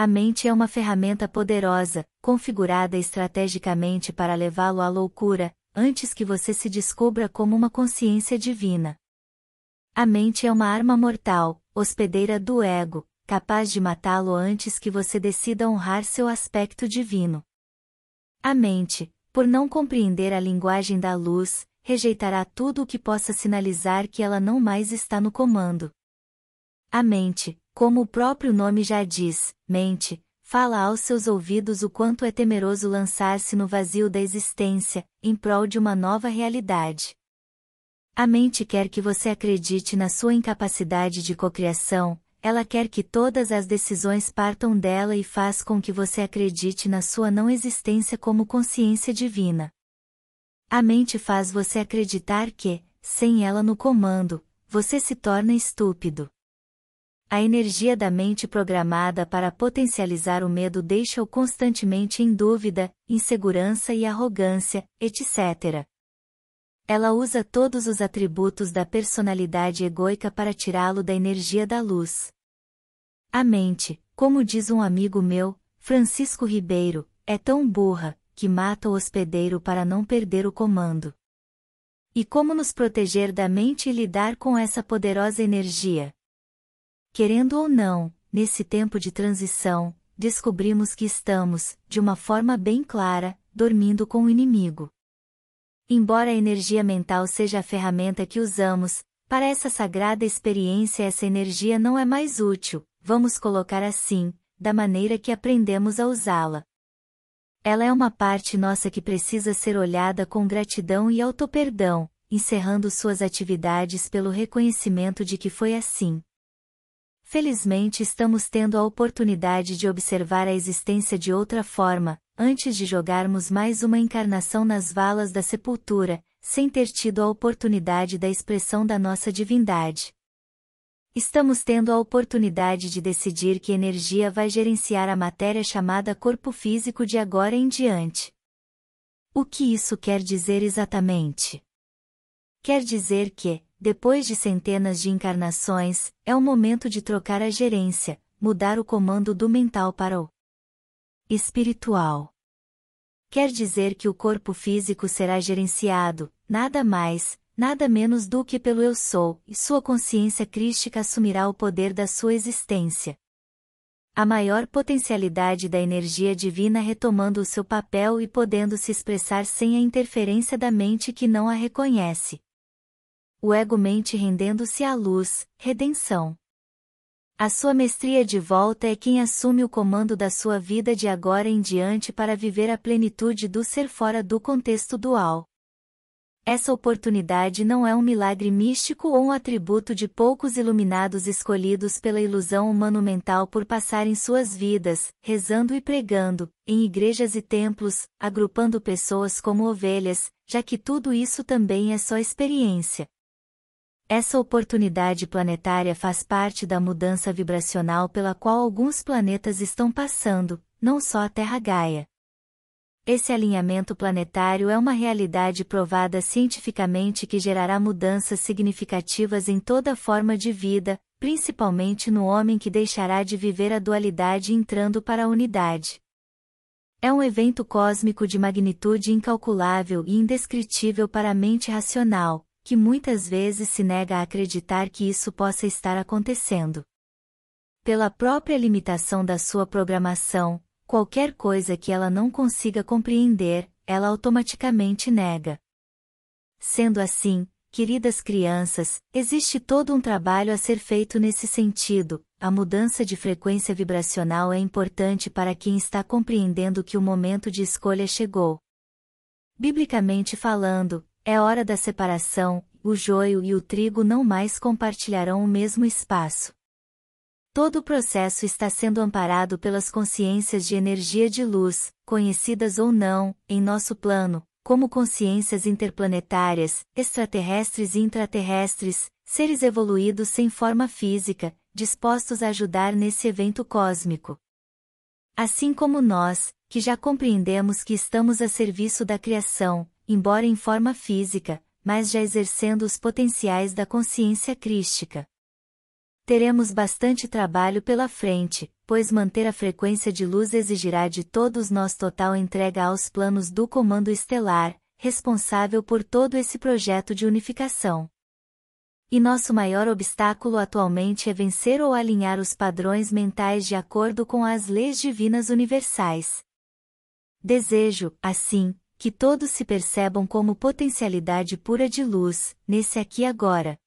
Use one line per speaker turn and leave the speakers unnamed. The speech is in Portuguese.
A mente é uma ferramenta poderosa, configurada estrategicamente para levá-lo à loucura, antes que você se descubra como uma consciência divina. A mente é uma arma mortal, hospedeira do ego, capaz de matá-lo antes que você decida honrar seu aspecto divino. A mente, por não compreender a linguagem da luz, rejeitará tudo o que possa sinalizar que ela não mais está no comando. A mente, como o próprio nome já diz, mente, fala aos seus ouvidos o quanto é temeroso lançar-se no vazio da existência, em prol de uma nova realidade. A mente quer que você acredite na sua incapacidade de cocriação, ela quer que todas as decisões partam dela e faz com que você acredite na sua não existência como consciência divina. A mente faz você acreditar que, sem ela no comando, você se torna estúpido. A energia da mente programada para potencializar o medo deixa-o constantemente em dúvida, insegurança e arrogância, etc. Ela usa todos os atributos da personalidade egoica para tirá-lo da energia da luz. A mente, como diz um amigo meu, Francisco Ribeiro, é tão burra, que mata o hospedeiro para não perder o comando. E como nos proteger da mente e lidar com essa poderosa energia? Querendo ou não, nesse tempo de transição, descobrimos que estamos, de uma forma bem clara, dormindo com o inimigo. Embora a energia mental seja a ferramenta que usamos, para essa sagrada experiência essa energia não é mais útil, vamos colocar assim, da maneira que aprendemos a usá-la. Ela é uma parte nossa que precisa ser olhada com gratidão e autoperdão, encerrando suas atividades pelo reconhecimento de que foi assim. Felizmente estamos tendo a oportunidade de observar a existência de outra forma, antes de jogarmos mais uma encarnação nas valas da sepultura, sem ter tido a oportunidade da expressão da nossa divindade. Estamos tendo a oportunidade de decidir que energia vai gerenciar a matéria chamada corpo físico de agora em diante. O que isso quer dizer exatamente? Quer dizer que, depois de centenas de encarnações, é o momento de trocar a gerência, mudar o comando do mental para o espiritual. Quer dizer que o corpo físico será gerenciado, nada mais, nada menos do que pelo Eu Sou, e sua consciência crística assumirá o poder da sua existência. A maior potencialidade da energia divina retomando o seu papel e podendo se expressar sem a interferência da mente que não a reconhece o ego-mente rendendo-se à luz, redenção. A sua mestria de volta é quem assume o comando da sua vida de agora em diante para viver a plenitude do ser fora do contexto dual. Essa oportunidade não é um milagre místico ou um atributo de poucos iluminados escolhidos pela ilusão humano-mental por passarem suas vidas, rezando e pregando, em igrejas e templos, agrupando pessoas como ovelhas, já que tudo isso também é só experiência. Essa oportunidade planetária faz parte da mudança vibracional pela qual alguns planetas estão passando, não só a Terra Gaia. Esse alinhamento planetário é uma realidade provada cientificamente que gerará mudanças significativas em toda forma de vida, principalmente no homem que deixará de viver a dualidade entrando para a unidade. É um evento cósmico de magnitude incalculável e indescritível para a mente racional, que muitas vezes se nega a acreditar que isso possa estar acontecendo. Pela própria limitação da sua programação, qualquer coisa que ela não consiga compreender, ela automaticamente nega. Sendo assim, queridas crianças, existe todo um trabalho a ser feito nesse sentido. A mudança de frequência vibracional é importante para quem está compreendendo que o momento de escolha chegou. Biblicamente falando, é hora da separação, o joio e o trigo não mais compartilharão o mesmo espaço. Todo o processo está sendo amparado pelas consciências de energia de luz, conhecidas ou não, em nosso plano, como consciências interplanetárias, extraterrestres e intraterrestres, seres evoluídos sem forma física, dispostos a ajudar nesse evento cósmico. Assim como nós, que já compreendemos que estamos a serviço da criação, embora em forma física, mas já exercendo os potenciais da consciência crística. Teremos bastante trabalho pela frente, pois manter a frequência de luz exigirá de todos nós total entrega aos planos do Comando Estelar, responsável por todo esse projeto de unificação. E nosso maior obstáculo atualmente é vencer ou alinhar os padrões mentais de acordo com as leis divinas universais. Desejo, assim, que todos se percebam como potencialidade pura de luz, nesse aqui agora,